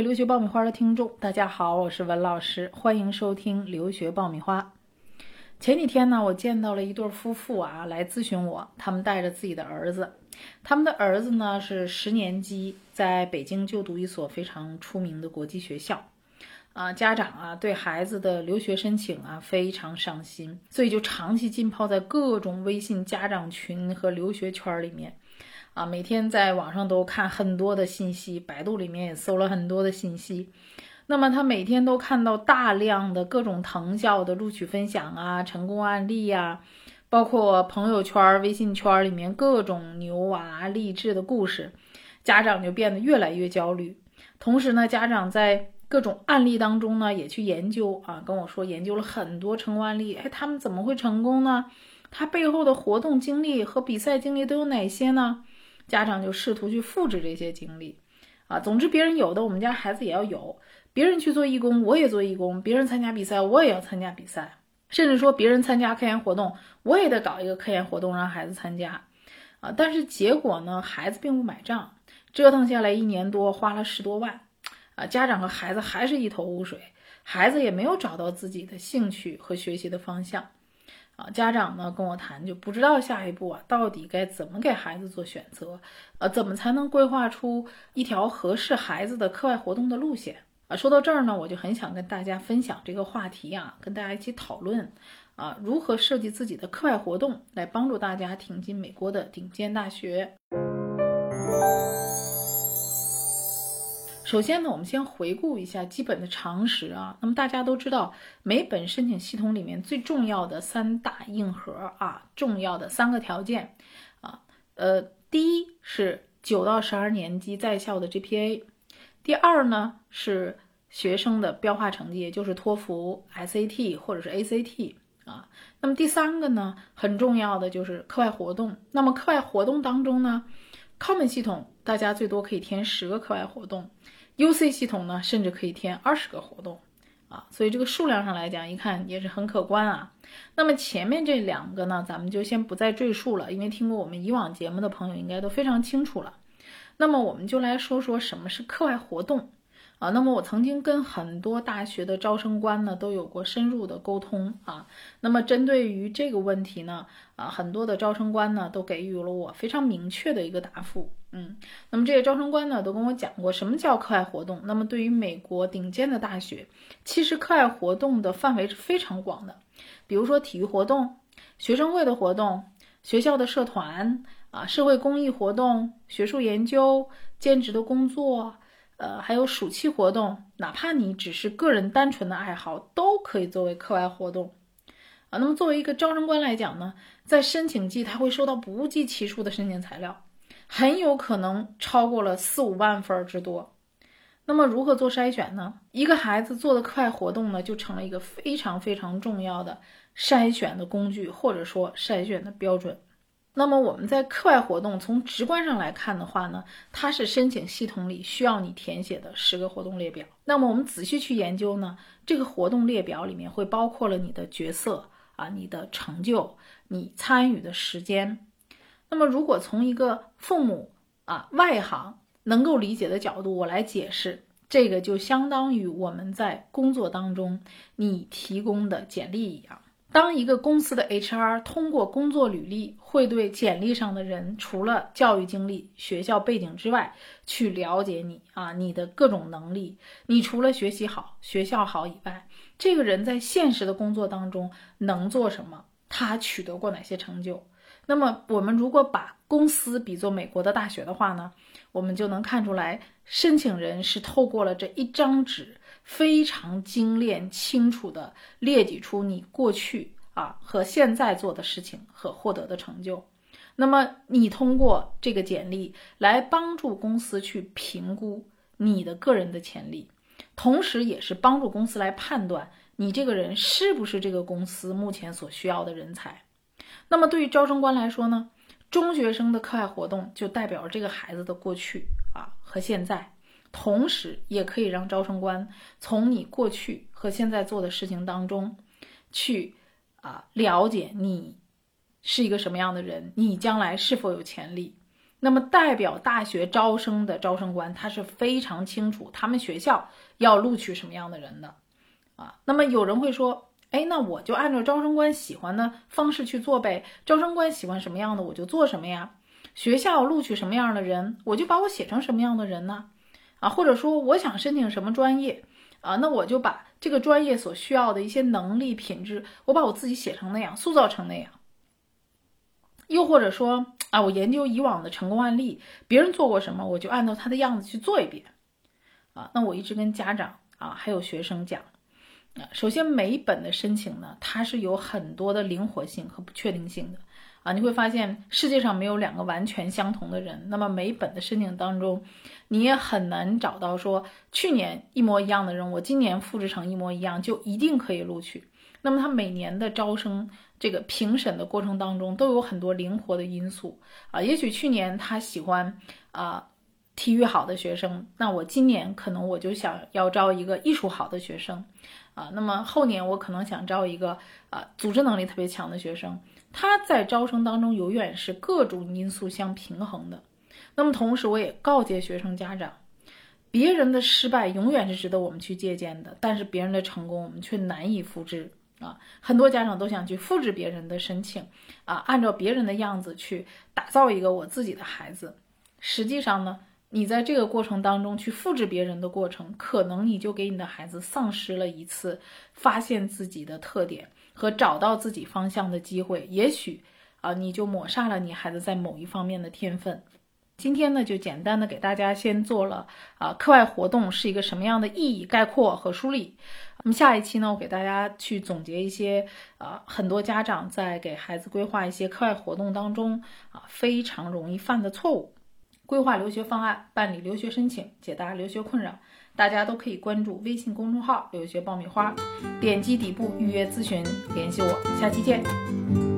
留学爆米花的听众，大家好，我是文老师，欢迎收听留学爆米花。前几天呢，我见到了一对夫妇啊，来咨询我，他们带着自己的儿子，他们的儿子呢是十年级，在北京就读一所非常出名的国际学校，啊，家长啊对孩子的留学申请啊非常上心，所以就长期浸泡在各种微信家长群和留学圈里面。啊，每天在网上都看很多的信息，百度里面也搜了很多的信息。那么他每天都看到大量的各种藤校的录取分享啊、成功案例呀，包括朋友圈、微信圈里面各种牛娃励志的故事，家长就变得越来越焦虑。同时呢，家长在各种案例当中呢，也去研究啊，跟我说研究了很多成功案例。哎，他们怎么会成功呢？他背后的活动经历和比赛经历都有哪些呢？家长就试图去复制这些经历，啊，总之别人有的，我们家孩子也要有；别人去做义工，我也做义工；别人参加比赛，我也要参加比赛；甚至说别人参加科研活动，我也得搞一个科研活动让孩子参加，啊，但是结果呢，孩子并不买账，折腾下来一年多，花了十多万，啊，家长和孩子还是一头雾水，孩子也没有找到自己的兴趣和学习的方向。啊，家长呢跟我谈，就不知道下一步啊到底该怎么给孩子做选择，呃，怎么才能规划出一条合适孩子的课外活动的路线啊？说到这儿呢，我就很想跟大家分享这个话题啊，跟大家一起讨论啊，如何设计自己的课外活动来帮助大家挺进美国的顶尖大学。首先呢，我们先回顾一下基本的常识啊。那么大家都知道，每本申请系统里面最重要的三大硬核啊，重要的三个条件啊，呃，第一是九到十二年级在校的 GPA，第二呢是学生的标化成绩，也就是托福、SAT 或者是 ACT 啊。那么第三个呢，很重要的就是课外活动。那么课外活动当中呢，Common 系统大家最多可以填十个课外活动。UC 系统呢，甚至可以填二十个活动，啊，所以这个数量上来讲，一看也是很可观啊。那么前面这两个呢，咱们就先不再赘述了，因为听过我们以往节目的朋友应该都非常清楚了。那么我们就来说说什么是课外活动。啊，那么我曾经跟很多大学的招生官呢都有过深入的沟通啊。那么针对于这个问题呢，啊，很多的招生官呢都给予了我非常明确的一个答复。嗯，那么这些招生官呢都跟我讲过什么叫课外活动。那么对于美国顶尖的大学，其实课外活动的范围是非常广的，比如说体育活动、学生会的活动、学校的社团啊、社会公益活动、学术研究、兼职的工作。呃，还有暑期活动，哪怕你只是个人单纯的爱好，都可以作为课外活动啊。那么作为一个招生官来讲呢，在申请季他会收到不计其数的申请材料，很有可能超过了四五万份之多。那么如何做筛选呢？一个孩子做的课外活动呢，就成了一个非常非常重要的筛选的工具，或者说筛选的标准。那么我们在课外活动从直观上来看的话呢，它是申请系统里需要你填写的十个活动列表。那么我们仔细去研究呢，这个活动列表里面会包括了你的角色啊、你的成就、你参与的时间。那么如果从一个父母啊外行能够理解的角度，我来解释，这个就相当于我们在工作当中你提供的简历一样。当一个公司的 HR 通过工作履历，会对简历上的人除了教育经历、学校背景之外，去了解你啊，你的各种能力。你除了学习好、学校好以外，这个人在现实的工作当中能做什么？他取得过哪些成就？那么，我们如果把公司比作美国的大学的话呢，我们就能看出来，申请人是透过了这一张纸。非常精炼、清楚地列举出你过去啊和现在做的事情和获得的成就。那么，你通过这个简历来帮助公司去评估你的个人的潜力，同时也是帮助公司来判断你这个人是不是这个公司目前所需要的人才。那么，对于招生官来说呢，中学生的课外活动就代表这个孩子的过去啊和现在。同时，也可以让招生官从你过去和现在做的事情当中，去啊了解你是一个什么样的人，你将来是否有潜力。那么代表大学招生的招生官，他是非常清楚他们学校要录取什么样的人的啊。那么有人会说，哎，那我就按照招生官喜欢的方式去做呗，招生官喜欢什么样的我就做什么呀。学校录取什么样的人，我就把我写成什么样的人呢？啊，或者说我想申请什么专业啊，那我就把这个专业所需要的一些能力品质，我把我自己写成那样，塑造成那样。又或者说啊，我研究以往的成功案例，别人做过什么，我就按照他的样子去做一遍。啊，那我一直跟家长啊还有学生讲，啊，首先每一本的申请呢，它是有很多的灵活性和不确定性的。啊，你会发现世界上没有两个完全相同的人。那么每本的申请当中，你也很难找到说去年一模一样的人，我今年复制成一模一样就一定可以录取。那么他每年的招生这个评审的过程当中都有很多灵活的因素啊。也许去年他喜欢啊体育好的学生，那我今年可能我就想要招一个艺术好的学生啊。那么后年我可能想招一个啊组织能力特别强的学生。他在招生当中永远是各种因素相平衡的。那么同时，我也告诫学生家长，别人的失败永远是值得我们去借鉴的，但是别人的成功我们却难以复制啊。很多家长都想去复制别人的申请啊，按照别人的样子去打造一个我自己的孩子。实际上呢，你在这个过程当中去复制别人的过程，可能你就给你的孩子丧失了一次发现自己的特点。和找到自己方向的机会，也许啊，你就抹杀了你孩子在某一方面的天分。今天呢，就简单的给大家先做了啊，课外活动是一个什么样的意义概括和梳理。那么下一期呢，我给大家去总结一些啊，很多家长在给孩子规划一些课外活动当中啊，非常容易犯的错误。规划留学方案，办理留学申请，解答留学困扰。大家都可以关注微信公众号“留学爆米花”，点击底部预约咨询，联系我。下期见。